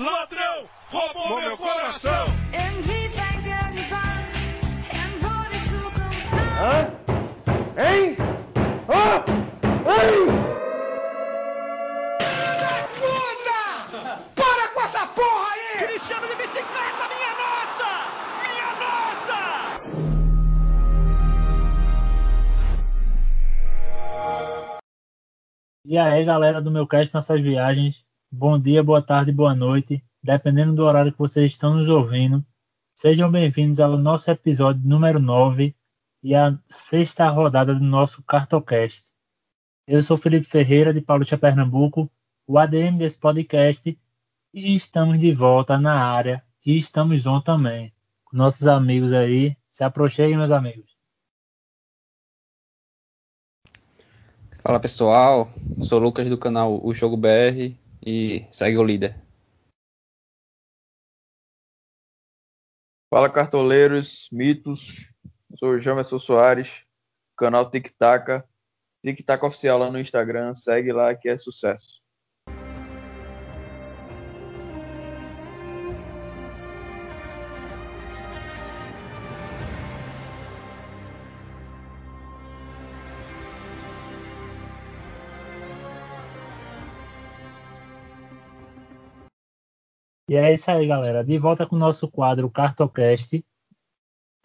Ladrão, roubou meu coração. Hã? Hein? Hã? Hein? Puta! Para com essa porra aí! Cristiano de bicicleta, minha nossa! Minha nossa! E aí, galera do meu cast Nossas Viagens, bom dia, boa tarde, boa noite, dependendo do horário que vocês estão nos ouvindo. Sejam bem-vindos ao nosso episódio número 9 e a sexta rodada do nosso Cartocast. Eu sou Felipe Ferreira, de Paulista, Pernambuco, o ADM desse podcast, e estamos de volta na área e estamos on também. Com nossos amigos aí, se aproxeguem, meus amigos. Fala pessoal, sou Lucas do canal O Jogo BR e segue o líder. Fala cartoleiros, mitos, sou o Jamerson Soares, canal Tic Tac, Tic Tac Oficial lá no Instagram, segue lá que é sucesso. E é isso aí, galera. De volta com o nosso quadro Cartocast.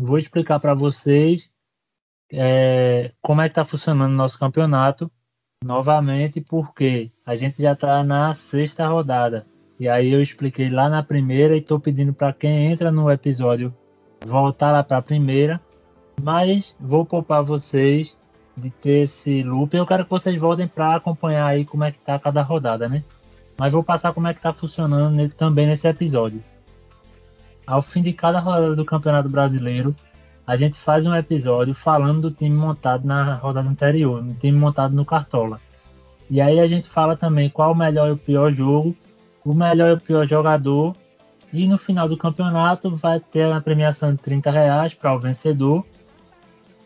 Vou explicar para vocês é, como é que está funcionando o nosso campeonato novamente, porque a gente já está na sexta rodada. E aí eu expliquei lá na primeira e estou pedindo para quem entra no episódio voltar lá para a primeira. Mas vou poupar vocês de ter esse loop. Eu quero que vocês voltem para acompanhar aí como é que está cada rodada, né? Mas vou passar como é que está funcionando nele, também nesse episódio. Ao fim de cada rodada do Campeonato Brasileiro, a gente faz um episódio falando do time montado na rodada anterior, no time montado no Cartola. E aí a gente fala também qual o melhor e o pior jogo, o melhor e o pior jogador, e no final do campeonato vai ter a premiação de 30 reais para o vencedor.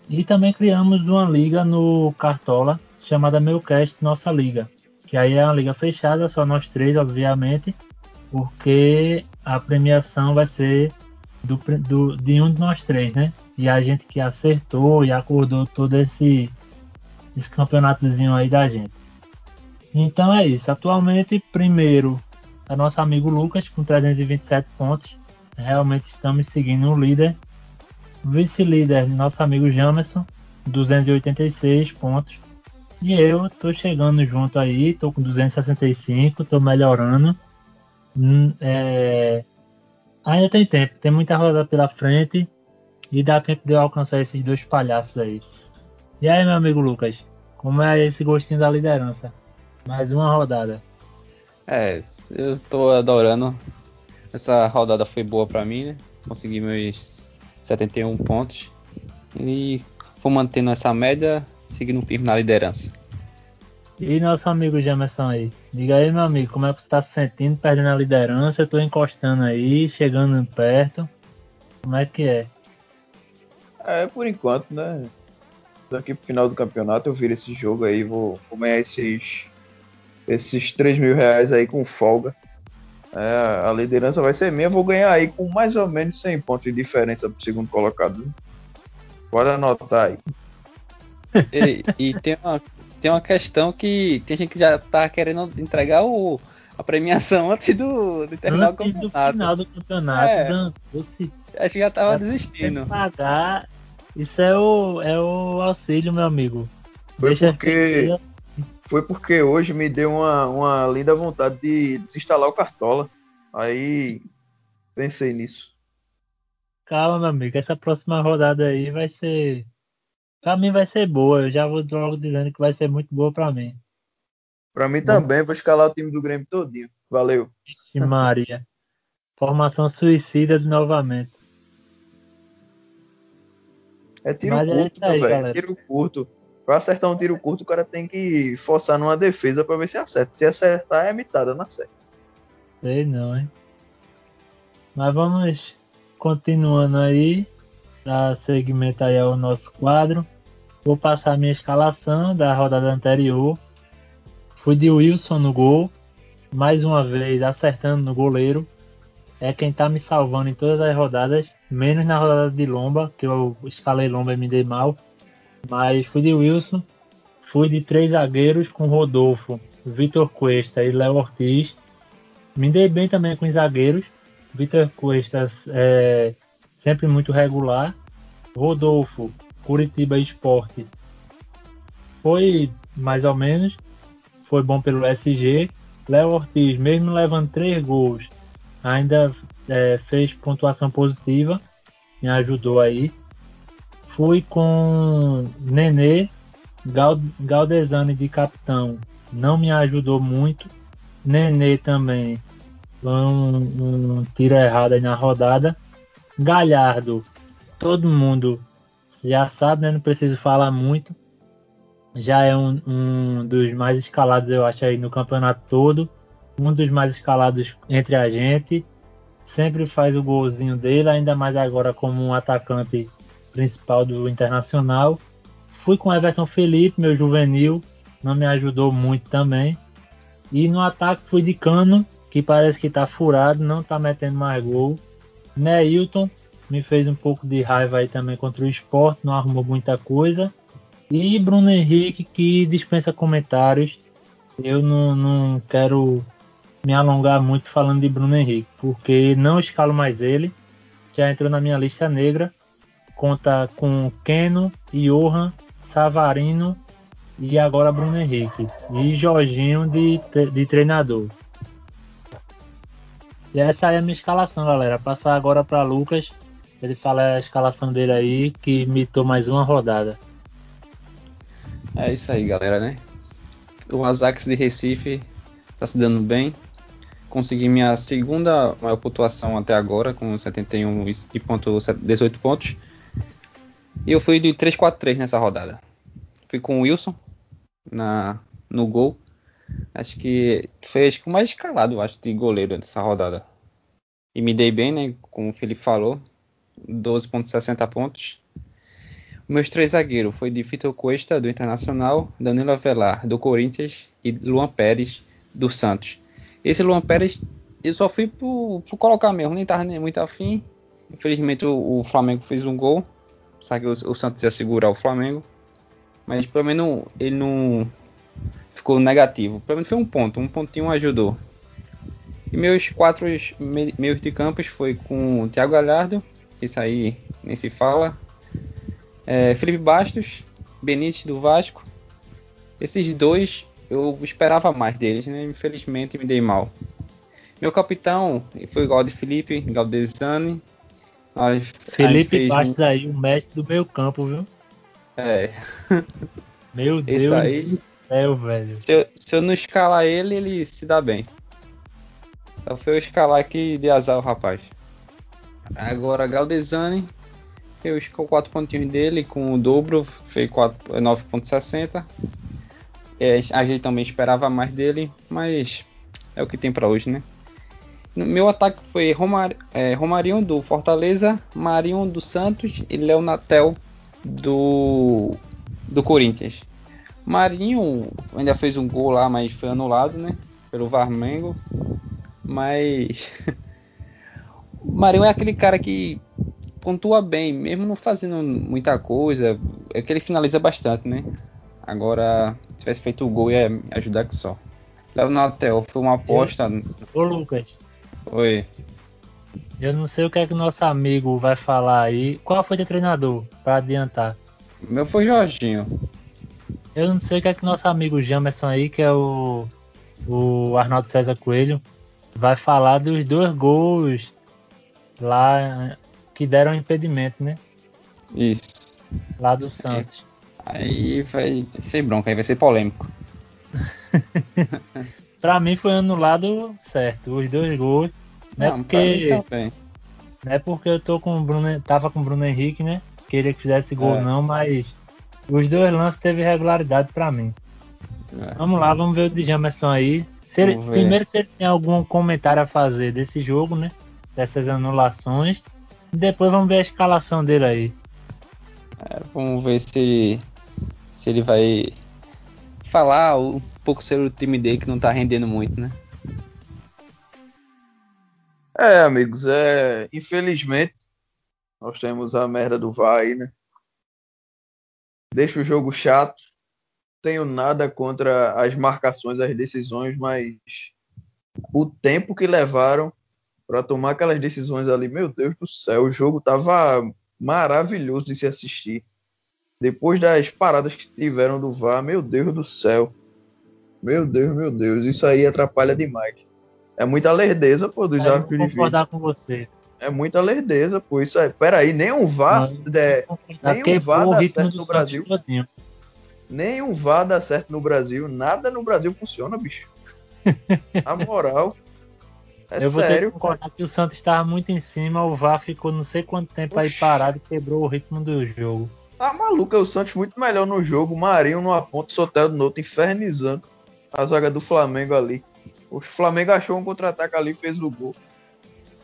E também criamos uma liga no Cartola chamada Meucast Nossa Liga, que aí é uma liga fechada, só nós três, obviamente, porque a premiação vai ser do, do, de um de nós três, né? E a gente que acertou e acordou todo esse, esse campeonatozinho aí da gente. Então é isso. Atualmente, primeiro é nosso amigo Lucas com 327 pontos. Realmente estamos seguindo o líder. Vice-líder, nosso amigo Jamerson, 286 pontos. E eu tô chegando junto aí, tô com 265, tô melhorando. Hum, é... Ainda tem tempo, tem muita rodada pela frente e dá tempo de eu alcançar esses dois palhaços aí. E aí, meu amigo Lucas, como é esse gostinho da liderança? Mais uma rodada. É, eu tô adorando. Essa rodada foi boa para mim, né? Consegui meus 71 pontos. E vou mantendo essa média seguindo firme na liderança. E nosso amigo Jamerson aí? Diga aí, meu amigo, como é que você está se sentindo perdendo a liderança? Eu tô encostando aí, chegando perto. Como é que é? É, por enquanto, né? Daqui pro final do campeonato eu viro esse jogo aí, vou, vou ganhar esses, esses 3 mil reais aí com folga. É, a liderança vai ser minha, vou ganhar aí com mais ou menos 100 pontos de diferença pro segundo colocado. Pode anotar aí. E, e, tem, uma, tem uma questão que tem gente que já tá querendo entregar o, a premiação antes do, de terminar Antes o do campeonato. final do campeonato, É. Dan, você Acho que já tava já desistindo. pagar. Isso é o, é o auxílio, meu amigo. Foi Deixa porque, foi porque hoje me deu uma, uma linda vontade de desinstalar o Cartola. Aí pensei nisso. Calma, meu amigo. Essa próxima rodada aí vai ser. Pra mim vai ser boa. Eu já vou logo dizendo que vai ser muito boa pra mim. Pra mim também, vou escalar o time do Grêmio todinho. Valeu. Vixe, Maria. Formação suicida de novamente. É tiro Mas é curto, aí, velho. galera. Tiro curto. Pra acertar um tiro curto, o cara tem que forçar numa defesa pra ver se acerta. Se acertar, é mitada na certa. Sei não, hein? Mas vamos continuando aí. Dar segmento aí ao nosso quadro. Vou passar minha escalação da rodada anterior. Fui de Wilson no gol. mais uma vez acertando no goleiro. É quem tá me salvando em todas as rodadas, menos na rodada de Lomba, que eu escalei Lomba e me dei mal. Mas fui de Wilson, fui de três zagueiros com Rodolfo, Vitor Cuesta e Léo Ortiz. Me dei bem também com os zagueiros. Vitor Cuesta é sempre muito regular. Rodolfo, Curitiba Esporte foi mais ou menos. Foi bom pelo SG. Léo Ortiz, mesmo levando três gols, ainda é, fez pontuação positiva. Me ajudou aí. Fui com Nenê, Galdesani de capitão. Não me ajudou muito. Nenê também. Foi um, um tiro errado aí na rodada. Galhardo, todo mundo já sabe, né? Não preciso falar muito já é um, um, dos mais escalados, eu acho, aí no campeonato todo. Um dos mais escalados entre a gente. Sempre faz o golzinho dele, ainda mais agora como um atacante principal do Internacional. Fui com Everton Felipe, meu juvenil, não me ajudou muito também. E no ataque fui de Cano, que parece que tá furado, não tá metendo mais gol. Neilton me fez um pouco de raiva aí também contra o esporte, não arrumou muita coisa. E Bruno Henrique, que dispensa comentários. Eu não, não quero me alongar muito falando de Bruno Henrique, porque não escalo mais ele. Já entrou na minha lista negra. Conta com Keno, Johan, Savarino e agora Bruno Henrique. E Jorginho de, de treinador. E essa é a minha escalação, galera. Passar agora para Lucas. Ele fala a escalação dele aí, que imitou mais uma rodada. É isso aí, galera, né? O Ajax de Recife tá se dando bem. Consegui minha segunda maior pontuação até agora, com 71 e ponto 18 pontos. E eu fui de 3-4-3 nessa rodada. Fui com o Wilson na, no gol. Acho que foi acho que o mais escalado, acho, de goleiro dessa rodada. E me dei bem, né? Como o Felipe falou. 12,60 pontos. Meus três zagueiros foi de Vitor Cuesta, do Internacional, Danilo Avelar, do Corinthians e Luan Pérez, do Santos. Esse Luan Pérez eu só fui por colocar mesmo, nem tava nem muito afim. Infelizmente o, o Flamengo fez um gol, sabe que o, o, Santos ia segurar o Flamengo. Mas pelo menos ele não ficou negativo. Pelo menos foi um ponto, um pontinho ajudou. E meus quatro meios de campos foi com o Thiago Galhardo, que isso aí nem se fala, é, Felipe Bastos, Benítez do Vasco. Esses dois eu esperava mais deles, né? Infelizmente me dei mal. Meu capitão foi igual de Felipe, Galdesani. Nós, Felipe Bastos um... aí, o mestre do meio campo, viu? É. Meu Deus Esse aí, céu, velho. Se eu, se eu não escalar ele, ele se dá bem. Só foi eu escalar aqui de azar o rapaz. Agora Galdesani, eu escolhi 4 pontinhos dele com o dobro, fez 9.60. É, a gente também esperava mais dele, mas é o que tem para hoje, né? Meu ataque foi Romar, é, Romarinho do Fortaleza, Marinho do Santos e Leonatel do, do Corinthians. Marinho ainda fez um gol lá, mas foi anulado, né? Pelo Varmengo. Mas. Marinho é aquele cara que pontua bem, mesmo não fazendo muita coisa, é que ele finaliza bastante, né? Agora, se tivesse feito o gol, ia ajudar que só. Leonatel foi uma aposta. Ô Lucas. Oi. Eu não sei o que é que o nosso amigo vai falar aí. Qual foi o treinador, para adiantar? Meu foi Jorginho. Eu não sei o que é que o nosso amigo Jamerson aí, que é o, o Arnaldo César Coelho, vai falar dos dois gols lá que deram impedimento, né? Isso. Lá do Santos. Aí vai ser bronca, aí vai ser polêmico. pra mim foi anulado certo, os dois gols. Não, é porque. Não é porque eu tô com o Bruno. Tava com o Bruno Henrique, né? Queria que fizesse gol é. não, mas os dois lances teve regularidade para mim. É. Vamos lá, vamos ver o de Jamerson aí. Se ele, primeiro se ele tem algum comentário a fazer desse jogo, né? Dessas anulações. Depois vamos ver a escalação dele aí. É, vamos ver se, se ele vai falar um pouco sobre o time dele que não tá rendendo muito, né? É, amigos, é, infelizmente nós temos a merda do VAR aí, né? Deixa o jogo chato. Tenho nada contra as marcações, as decisões, mas o tempo que levaram para tomar aquelas decisões ali, meu Deus do céu, o jogo tava maravilhoso de se assistir. Depois das paradas que tiveram do VAR, meu Deus do céu. Meu Deus, meu Deus, isso aí atrapalha demais. É muita lerdeza, pô, dos árbitros vou de vídeo. concordar com você. É muita lerdeza, pô. Isso aí. Peraí, nenhum VAR, Mas- é, Concordar, nenhum quebrou VAR dá certo no Brasil. nenhum VAR dá certo no Brasil. Nada no Brasil funciona, bicho. Na moral. É eu vou ter que sério. concordar que o Santos estava muito em cima, o VAR ficou não sei quanto tempo aí Oxi. parado e quebrou o ritmo do jogo. Tá maluco, é o Santos muito melhor no jogo. Marinho numa ponta, Soteldo no outro, infernizando a zaga do Flamengo ali. O Flamengo achou um contra-ataque ali e fez o gol.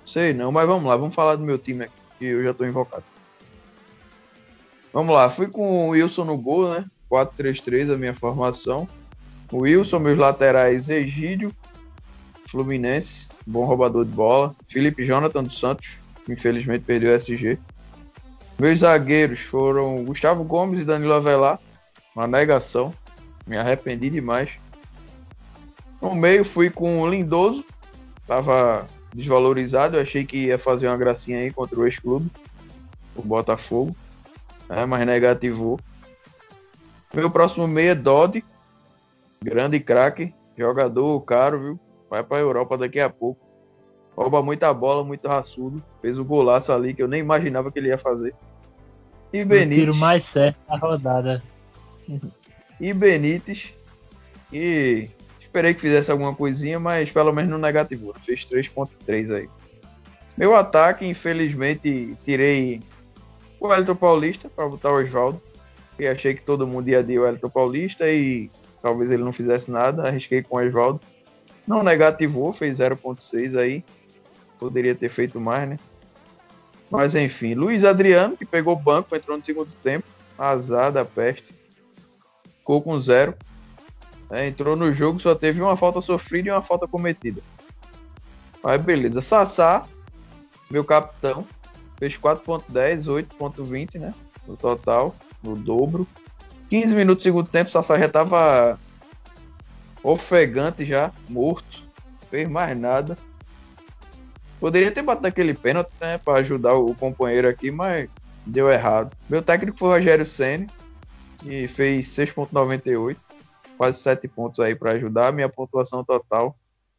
Sei não, mas vamos lá, vamos falar do meu time aqui, que eu já tô invocado. Vamos lá, fui com o Wilson no gol, né? 4-3-3 a minha formação. O Wilson, meus laterais, Egídio, Fluminense, bom roubador de bola. Felipe Jonathan dos Santos, infelizmente perdeu o SG. Meus zagueiros foram Gustavo Gomes e Danilo Avelar. Uma negação. Me arrependi demais. No meio fui com o Lindoso. Tava desvalorizado. Eu achei que ia fazer uma gracinha aí contra o ex-clube. O Botafogo. É, mas negativou. Meu próximo meio é Dodge. Grande craque. Jogador caro, viu? Vai pra Europa daqui a pouco. Rouba muita bola, muito raçudo. Fez o golaço ali que eu nem imaginava que ele ia fazer. E O tiro Benítez. mais certo da rodada. E Benítez. E esperei que fizesse alguma coisinha, mas pelo menos no negativo. Fez 3.3 aí. Meu ataque, infelizmente, tirei o Wellington Paulista para botar o Oswaldo. E achei que todo mundo ia de Wellington Paulista e talvez ele não fizesse nada. Arrisquei com o Oswaldo. Não negativou, fez 0.6 aí. Poderia ter feito mais, né? Mas enfim, Luiz Adriano, que pegou o banco, entrou no segundo tempo. Azar da peste. Ficou com zero. É, entrou no jogo, só teve uma falta sofrida e uma falta cometida. Aí beleza. Sassá, meu capitão, fez 4.10, 8.20, né? No total, no dobro. 15 minutos do segundo tempo, Sassá já tava ofegante já, morto. Fez mais nada. Poderia ter batido aquele pênalti, né? Pra ajudar o companheiro aqui, mas deu errado. Meu técnico foi o Rogério Senni, que fez 6.98, quase 7 pontos aí para ajudar. Minha pontuação total,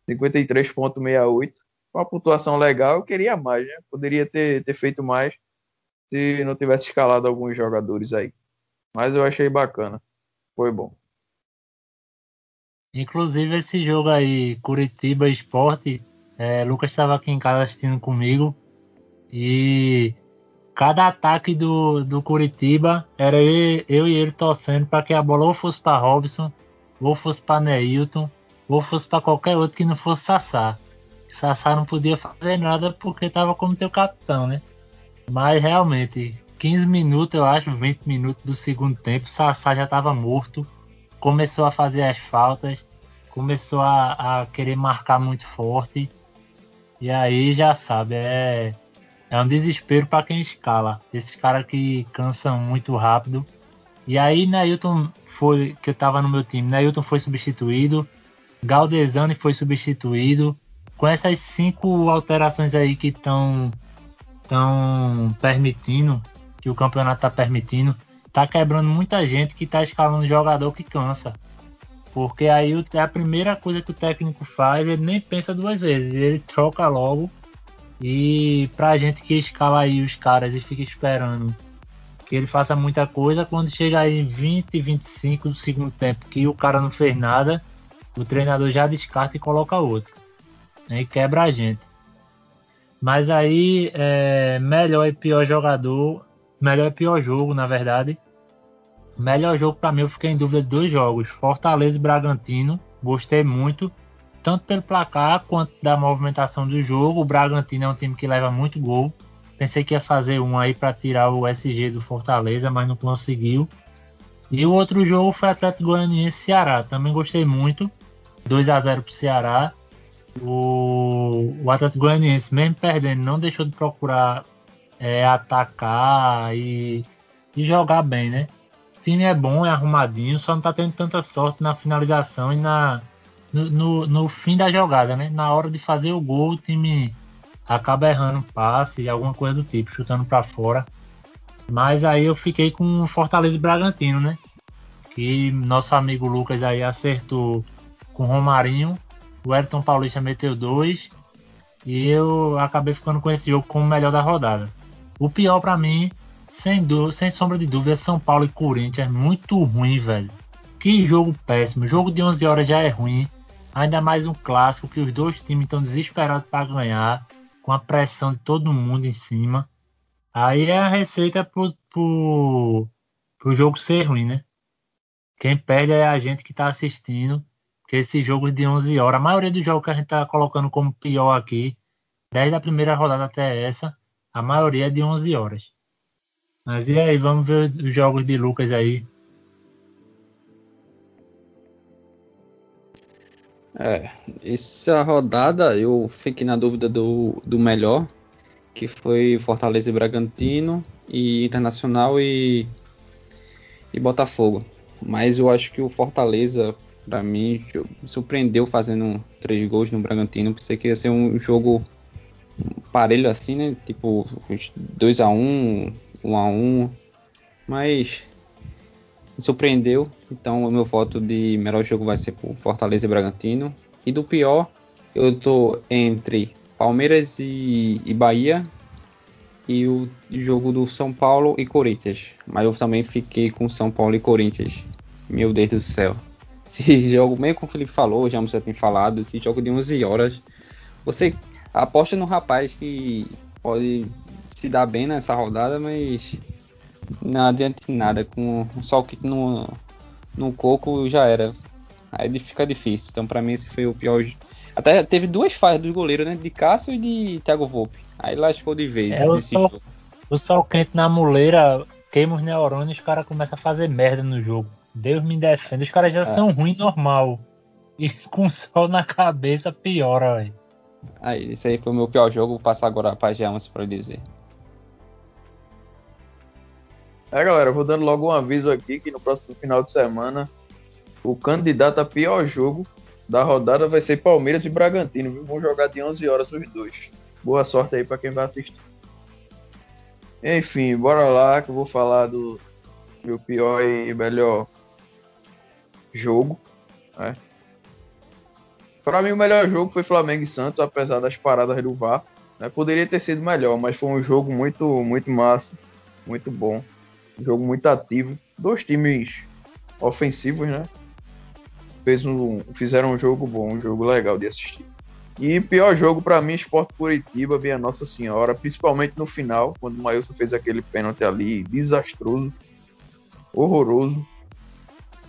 53.68. Uma pontuação legal, eu queria mais, né? Poderia ter, ter feito mais se não tivesse escalado alguns jogadores aí. Mas eu achei bacana. Foi bom. Inclusive esse jogo aí, Curitiba Esporte, é, Lucas estava aqui em casa assistindo comigo e cada ataque do, do Curitiba era eu, e ele torcendo para que a bola ou fosse para Robson, ou fosse para Neilton, ou fosse para qualquer outro que não fosse Sassá. Sassá não podia fazer nada porque estava como teu capitão, né? Mas realmente, 15 minutos, eu acho, 20 minutos do segundo tempo, Sassá já estava morto começou a fazer as faltas, começou a, a querer marcar muito forte. E aí já sabe, é, é um desespero para quem escala. Esses caras que cansam muito rápido. E aí Nailton foi, que eu tava no meu time, Nailton foi substituído, Galdesani foi substituído. Com essas cinco alterações aí que estão estão permitindo, que o campeonato tá permitindo, tá quebrando muita gente que tá escalando jogador que cansa. Porque aí a primeira coisa que o técnico faz, ele nem pensa duas vezes, ele troca logo. E pra gente que escala aí os caras e fica esperando que ele faça muita coisa, quando chega aí 20, 25 do segundo tempo que o cara não fez nada, o treinador já descarta e coloca outro. Aí quebra a gente. Mas aí, é, melhor e pior jogador, melhor e pior jogo, na verdade. Melhor jogo para mim, eu fiquei em dúvida de dois jogos: Fortaleza e Bragantino. Gostei muito, tanto pelo placar quanto da movimentação do jogo. O Bragantino é um time que leva muito gol. Pensei que ia fazer um aí para tirar o SG do Fortaleza, mas não conseguiu. E o outro jogo foi Atlético Goianiense Ceará. Também gostei muito. 2 a 0 pro Ceará. o, o Atlético Goianiense, mesmo perdendo, não deixou de procurar é, atacar e, e jogar bem, né? O time é bom, é arrumadinho, só não tá tendo tanta sorte na finalização e na, no, no, no fim da jogada, né? Na hora de fazer o gol, o time acaba errando passe, alguma coisa do tipo, chutando para fora. Mas aí eu fiquei com Fortaleza e Bragantino, né? Que nosso amigo Lucas aí acertou com o Romarinho. O Everton Paulista meteu dois. E eu acabei ficando com esse jogo como o melhor da rodada. O pior para mim, sem, sem sombra de dúvida, é São Paulo e Corinthians. É muito ruim, velho. Que jogo péssimo. O jogo de 11 horas já é ruim. Ainda mais um clássico que os dois times estão desesperados para ganhar. Com a pressão de todo mundo em cima. Aí é a receita pro, pro, pro jogo ser ruim, né? Quem perde é a gente que tá assistindo. Porque esse jogo de 11 horas, a maioria dos jogos que a gente tá colocando como pior aqui, desde a primeira rodada até essa, a maioria é de 11 horas. Mas e aí, vamos ver os jogos de Lucas aí. É, essa rodada eu fiquei na dúvida do, do melhor, que foi Fortaleza e Bragantino, e Internacional e, e Botafogo. Mas eu acho que o Fortaleza, para mim, surpreendeu fazendo três gols no Bragantino. Pensei que ia ser um jogo parelho assim, né? Tipo 2 a 1 um, 1 um a 1 um, Mas me surpreendeu. Então o meu voto de melhor jogo vai ser por Fortaleza e Bragantino. E do pior, eu tô entre Palmeiras e, e Bahia e o jogo do São Paulo e Corinthians. Mas eu também fiquei com São Paulo e Corinthians. Meu Deus do céu. Esse jogo, mesmo como o Felipe falou, já já tem falado, esse jogo de 11 horas. Você aposta no rapaz que pode se dar bem nessa rodada, mas não adianta nada. Com só o kick no, no coco já era. Aí fica difícil. Então, para mim, esse foi o pior até teve duas falhas dos goleiros, né? De Cássio e de Thiago Volpe. Aí lascou de vez. É, o sol, o sol quente na muleira queima os neurônios e os caras começam a fazer merda no jogo. Deus me defenda. Os caras já é. são ruins normal. E com o sol na cabeça piora, velho. Aí, esse aí foi o meu pior jogo. Vou passar agora para Jamas para dizer. É, galera, vou dando logo um aviso aqui que no próximo final de semana o candidato a pior jogo da rodada vai ser Palmeiras e Bragantino, viu? Vão jogar de 11 horas os dois. Boa sorte aí para quem vai assistir. Enfim, bora lá que eu vou falar do meu pior e melhor jogo. Né? Para mim, o melhor jogo foi Flamengo e Santos, apesar das paradas do VAR. Né? Poderia ter sido melhor, mas foi um jogo muito, muito massa, muito bom. Jogo muito ativo. Dois times ofensivos, né? fez um, fizeram um jogo bom, um jogo legal de assistir. E pior jogo para mim, Sport Curitiba, a Nossa Senhora, principalmente no final, quando o Mailson fez aquele pênalti ali, desastroso, horroroso.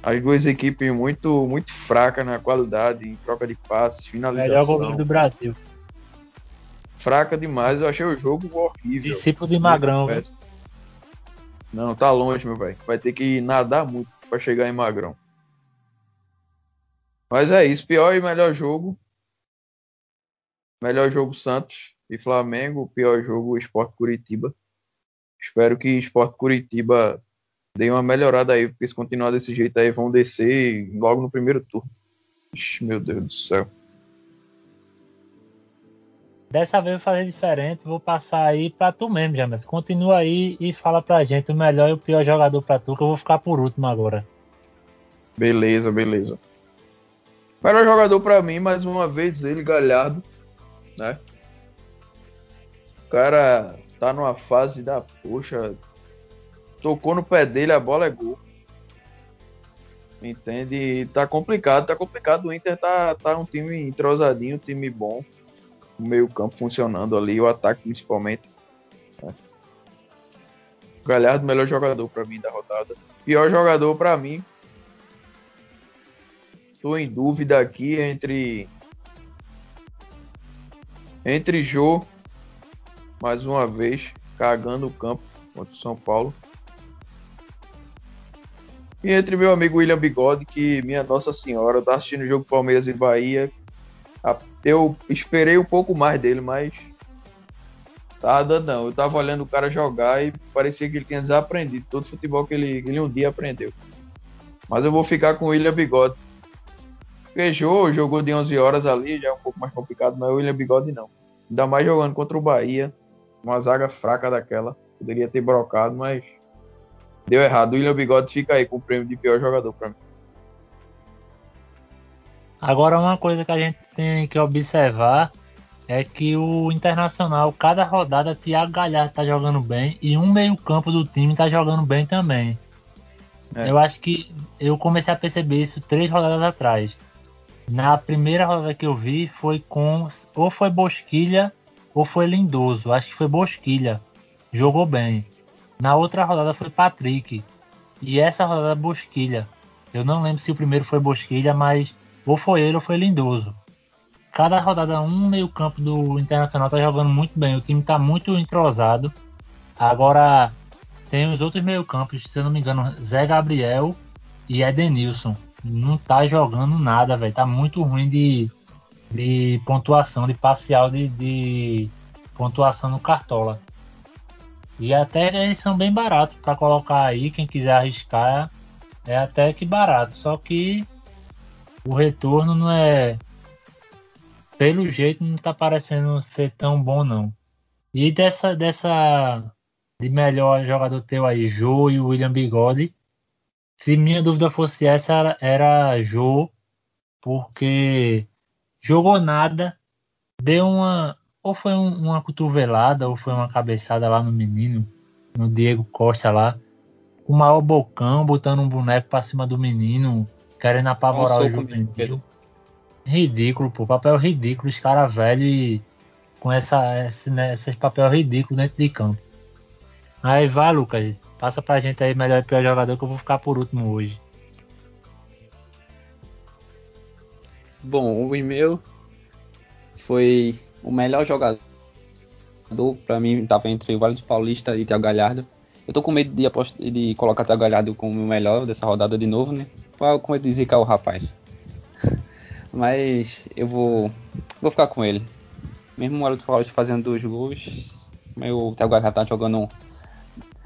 As duas equipes muito muito fracas na qualidade, em troca de passes, finalização. Melhor goleiro do Brasil. Fraca demais, eu achei o jogo horrível. Discípulo de Magrão. Não, tá longe, meu velho. Vai ter que nadar muito para chegar em Magrão. Mas é isso. Pior e melhor jogo. Melhor jogo Santos e Flamengo. Pior jogo Esporte Curitiba. Espero que Esporte Curitiba dê uma melhorada aí, porque se continuar desse jeito aí vão descer logo no primeiro turno. Ixi, meu Deus do céu. Dessa vez eu vou fazer diferente, vou passar aí pra tu mesmo, James. Continua aí e fala pra gente o melhor e o pior jogador pra tu, que eu vou ficar por último agora. Beleza, beleza. Melhor jogador para mim, mais uma vez, ele, Galhardo, né? O cara tá numa fase da poxa. Tocou no pé dele, a bola é gol. Entende? tá complicado, tá complicado. O Inter tá, tá um time entrosadinho, um time bom. O meio-campo funcionando ali, o ataque principalmente. Né? Galhardo, melhor jogador para mim da rodada. Pior jogador para mim, Estou em dúvida aqui entre entre Jô mais uma vez cagando o campo contra o São Paulo. E entre meu amigo William Bigode, que minha Nossa Senhora, tá assistindo o jogo Palmeiras e Bahia. Eu esperei um pouco mais dele, mas tava dando não. Eu tava olhando o cara jogar e parecia que ele tinha desaprendido todo o futebol que ele, que ele um dia aprendeu. Mas eu vou ficar com o William Bigode. Porque jogou, de 11 horas ali, já é um pouco mais complicado, mas o William Bigode não. Ainda mais jogando contra o Bahia, uma zaga fraca daquela. Poderia ter brocado, mas deu errado. O William Bigode fica aí com o prêmio de pior jogador pra mim. Agora, uma coisa que a gente tem que observar é que o Internacional, cada rodada, Thiago Galhardo tá jogando bem e um meio-campo do time tá jogando bem também. É. Eu acho que eu comecei a perceber isso três rodadas atrás. Na primeira rodada que eu vi foi com ou foi Bosquilha ou foi Lindoso. Acho que foi Bosquilha. Jogou bem. Na outra rodada foi Patrick. E essa rodada Bosquilha. Eu não lembro se o primeiro foi Bosquilha, mas ou foi ele ou foi Lindoso. Cada rodada um meio-campo do Internacional tá jogando muito bem. O time tá muito entrosado. Agora tem os outros meio-campos, se eu não me engano, Zé Gabriel e Edenilson. Não tá jogando nada, velho. Tá muito ruim de, de pontuação, de parcial de, de pontuação no Cartola. E até eles são bem baratos para colocar aí, quem quiser arriscar, é até que barato. Só que o retorno não é. Pelo jeito não tá parecendo ser tão bom não. E dessa dessa de melhor jogador teu aí, Jô e William Bigode. Se minha dúvida fosse essa, era, era porque jogou nada, deu uma. Ou foi um- uma cotovelada, ou foi uma cabeçada lá no menino, no Diego Costa lá. O maior bocão, botando um boneco pra cima do menino, querendo apavorar o Juvenil. Ridículo, pô. Papel ridículo, os caras velhos e com essa, esse, né, esses papel ridículo dentro de campo. Aí vai, Lucas. Passa pra gente aí melhor e pior jogador que eu vou ficar por último hoje. Bom, o e-mail foi o melhor jogador. Pra mim, tava entre o Vale Paulista e Thiago Galhardo. Eu tô com medo de, apost... de colocar Thiago Galhardo como o melhor dessa rodada de novo, né? Tô Com medo de zicar o rapaz. Mas eu vou, vou ficar com ele. Mesmo o Paulista fazendo dois gols, o Thiago tá jogando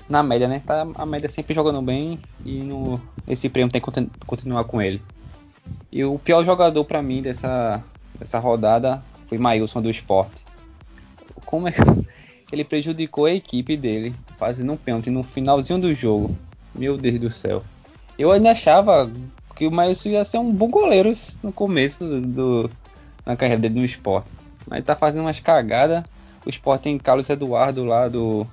na média, né? Tá a média sempre jogando bem e no, esse prêmio tem que continu- continuar com ele. E o pior jogador pra mim dessa, dessa rodada foi Mailson do esporte. Como é que ele prejudicou a equipe dele fazendo um pênalti no finalzinho do jogo? Meu Deus do céu. Eu ainda achava que o Mailson ia ser um bom goleiro no começo do, na carreira dele no esporte. Mas tá fazendo umas cagadas. O esporte tem Carlos Eduardo lá do.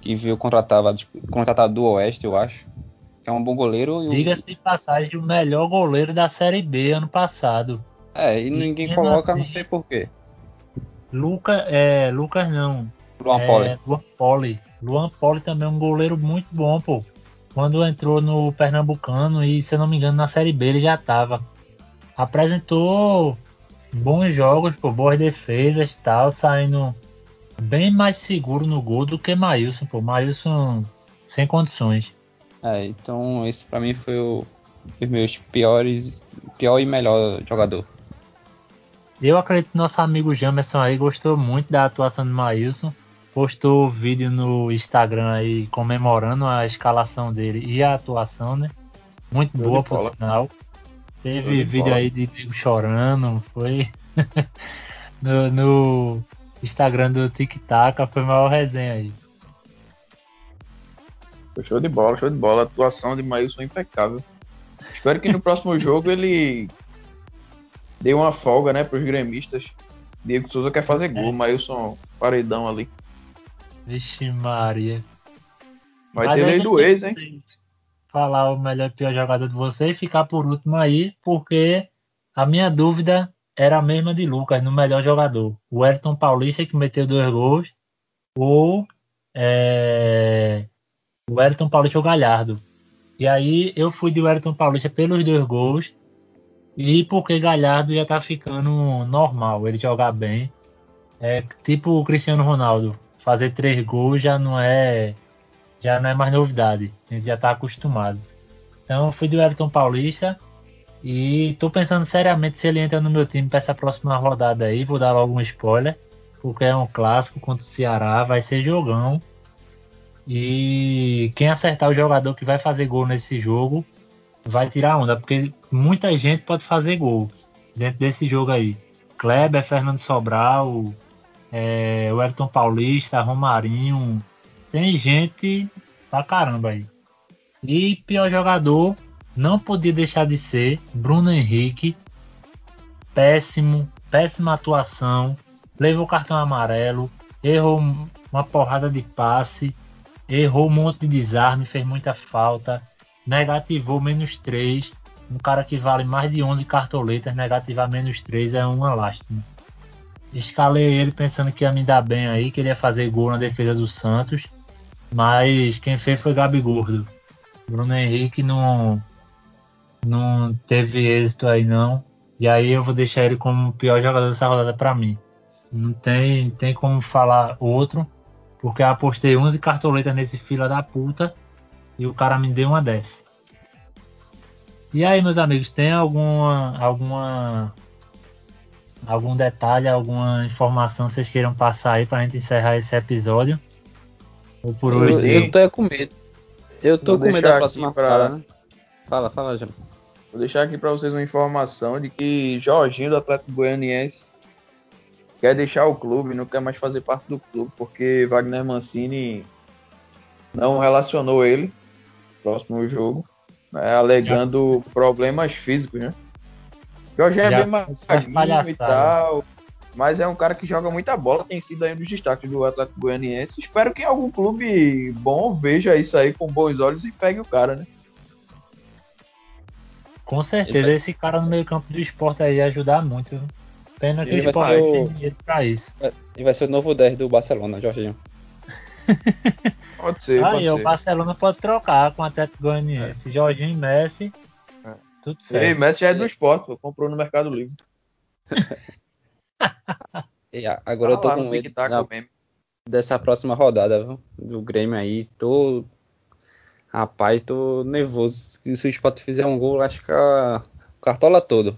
que veio contratado, contratado do Oeste, eu acho. Que é um bom goleiro. e o- Diga-se de passagem, o melhor goleiro da Série B ano passado. É, e ninguém mesmo coloca, não assim- sei porquê. Lucas, é, Lucas não. Luan é, Poli. Luan Poli. Luan Poli também é um goleiro muito bom, pô. Quando entrou no Pernambucano e, se eu não me engano, na Série B ele já tava. Apresentou bons jogos, pô, boas defesas e tal, saindo bem mais seguro no gol do que Maílson, pô. Maílson sem condições. É, então esse pra mim foi o, os meus piores, pior e melhor jogador. Eu acredito que nosso amigo Jamerson aí gostou muito da atuação do Maílson. Postou vídeo no Instagram aí comemorando a escalação dele e a atuação, né? Muito boa, por bola. sinal. Teve de vídeo bola. aí de Diego chorando, foi no, no Instagram do Tic Tac, foi a maior resenha aí. Show de bola, show de bola. A atuação de Maílson é impecável. Espero que no próximo jogo ele dê uma folga, né, pros gremistas. Diego Souza quer fazer gol, Maílson paredão ali. Vixe Maria. Vai Mas ter aí lei do ex, hein? Falar o melhor e pior jogador de você e ficar por último aí, porque a minha dúvida era a mesma de Lucas no melhor jogador. O Elton Paulista que meteu dois gols ou é, o Elton Paulista ou Galhardo. E aí eu fui de Elton Paulista pelos dois gols e porque Galhardo já tá ficando normal, ele jogar bem. É tipo o Cristiano Ronaldo, fazer três gols já não é já não é mais novidade. A gente já tá acostumado. Então fui do Everton Paulista E tô pensando seriamente se ele entra no meu time para essa próxima rodada aí. Vou dar logo um spoiler, porque é um clássico contra o Ceará, vai ser jogão. E quem acertar o jogador que vai fazer gol nesse jogo vai tirar onda, porque muita gente pode fazer gol dentro desse jogo aí. Kleber, Fernando Sobral, é, o Elton Paulista, Romarinho. Tem gente pra caramba aí. E pior jogador, não podia deixar de ser Bruno Henrique. Péssimo, péssima atuação. Levou cartão amarelo, errou uma porrada de passe, errou um monte de desarme, fez muita falta, negativou menos 3. Um cara que vale mais de 11 cartoletas, negativar menos 3 é uma lástima. Escalei ele pensando que ia me dar bem aí, que ele ia fazer gol na defesa do Santos. Mas quem fez foi Gabi Gordo. Bruno Henrique não, não teve êxito aí não. E aí eu vou deixar ele como o pior jogador dessa rodada para mim. Não tem, tem como falar outro, porque eu apostei 11 cartoletas nesse fila da puta e o cara me deu uma dessa. E aí, meus amigos, tem alguma alguma algum detalhe, alguma informação que vocês queiram passar aí pra gente encerrar esse episódio? Ou por eu, hoje? eu tô com medo. Eu tô Vou com medo da aqui próxima pra- parada, né? Fala, fala, James. Vou deixar aqui para vocês uma informação de que Jorginho do Atlético Goianiense quer deixar o clube, não quer mais fazer parte do clube, porque Wagner Mancini não relacionou ele no próximo jogo, né, alegando problemas físicos, né? Jorginho é bem as e tal, mas é um cara que joga muita bola, tem sido aí um dos destaques do Atlético Goianiense. Espero que algum clube bom veja isso aí com bons olhos e pegue o cara, né? Com certeza, vai- esse cara no meio campo do esporte aí ia ajudar muito. Pena que Ele o vai esporte o- tem dinheiro pra isso. E vai ser o novo 10 do Barcelona, Jorginho. Pode ser, pode Aí, o ser. Barcelona pode trocar com o Atlético Goianiense. Jorginho e Messi, É. tudo Ei, certo. Messi já é do esporte, pô, comprou no Mercado Livre. E agora eu tô Ah, lá com medo da- mesmo. dessa próxima rodada viu? do Grêmio aí. Tô. Rapaz, tô nervoso. Se o Sport fizer um gol, acho que a cartola todo.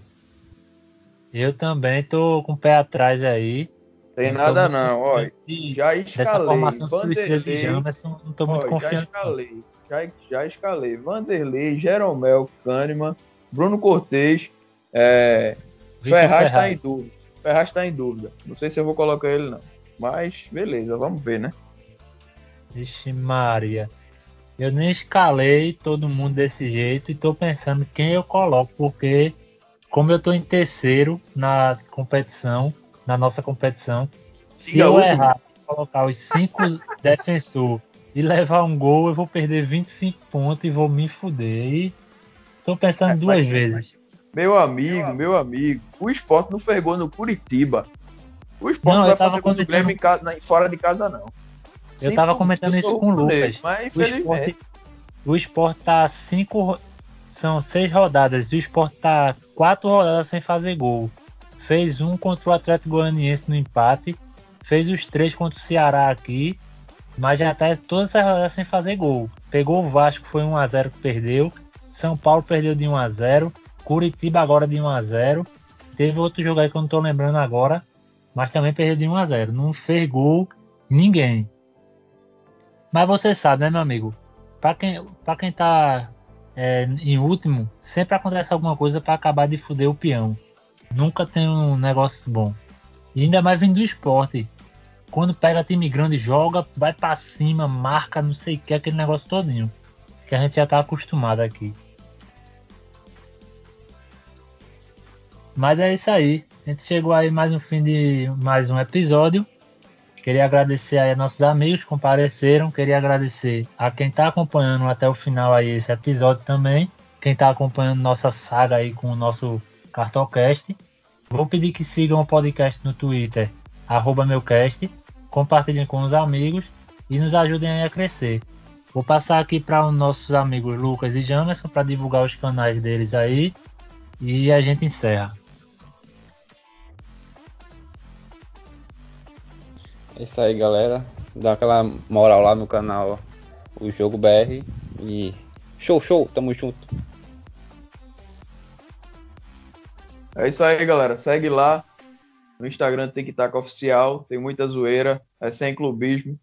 Eu também tô com o pé atrás aí. Tem Não nada muito não, olha. Já Dessa escalei. formação suicida de Jamerson, não tô muito ó, já confiante. não. escalei. Já, já escalei. Vanderlei, Jeromel, Kahneman, Bruno Cortez, é, Ferraz tá Ferraz. em dúvida. Ferraz tá em dúvida. Não sei se eu vou colocar ele não. Mas beleza, vamos ver, né? Vixe Maria. Eu nem escalei todo mundo desse jeito e tô pensando quem eu coloco, porque como eu tô em terceiro na competição, na nossa competição, se eu último. errar e colocar os cinco defensor e levar um gol, eu vou perder 25 pontos e vou me fuder. E tô pensando É, duas mas- vezes. Meu amigo, meu amigo, o esporte não fez gol no Curitiba. O esporte Não, não, vai fazer gol do comentando- Grêmio em casa, fora de casa, não. Eu Sinto tava comentando isso com o Lucas. Mas O esporte, o esporte tá cinco. São seis rodadas. E o esporte tá quatro rodadas sem fazer gol. Fez um contra o Atlético Goianiense no empate. Fez os três contra o Ceará aqui. Mas já tá todas essas rodadas sem fazer gol. Pegou o Vasco, foi 1x0 que perdeu. São Paulo perdeu de 1x0. Curitiba agora de 1x0. Teve outro jogo aí que eu não tô lembrando agora. Mas também perdeu de 1x0. Não fez gol ninguém. Mas você sabe, né, meu amigo? Pra quem, pra quem tá é, em último, sempre acontece alguma coisa pra acabar de fuder o peão. Nunca tem um negócio bom. E ainda mais vindo do esporte. Quando pega time grande, joga, vai pra cima, marca, não sei o que, aquele negócio todinho. Que a gente já tá acostumado aqui. Mas é isso aí. A gente chegou aí mais um fim de mais um episódio. Queria agradecer aí a nossos amigos que compareceram. Queria agradecer a quem está acompanhando até o final aí esse episódio também. Quem está acompanhando nossa saga aí com o nosso Cartocast. Vou pedir que sigam o podcast no Twitter, meucast. Compartilhem com os amigos e nos ajudem a crescer. Vou passar aqui para os nossos amigos Lucas e Jamerson para divulgar os canais deles aí. E a gente encerra. É isso aí, galera. Dá aquela moral lá no canal O Jogo BR. E show, show, tamo junto. É isso aí, galera. Segue lá. No Instagram tem que estar oficial. Tem muita zoeira. É sem clubismo.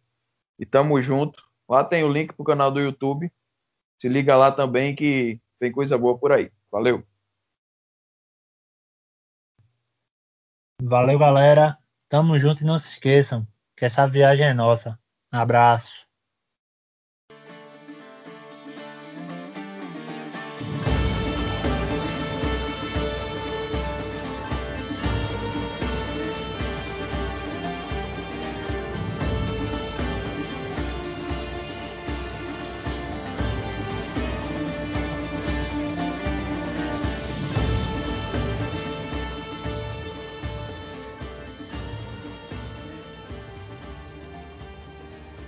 E tamo junto. Lá tem o link pro canal do YouTube. Se liga lá também que tem coisa boa por aí. Valeu. Valeu, galera. Tamo junto e não se esqueçam que essa viagem é nossa. Abraço.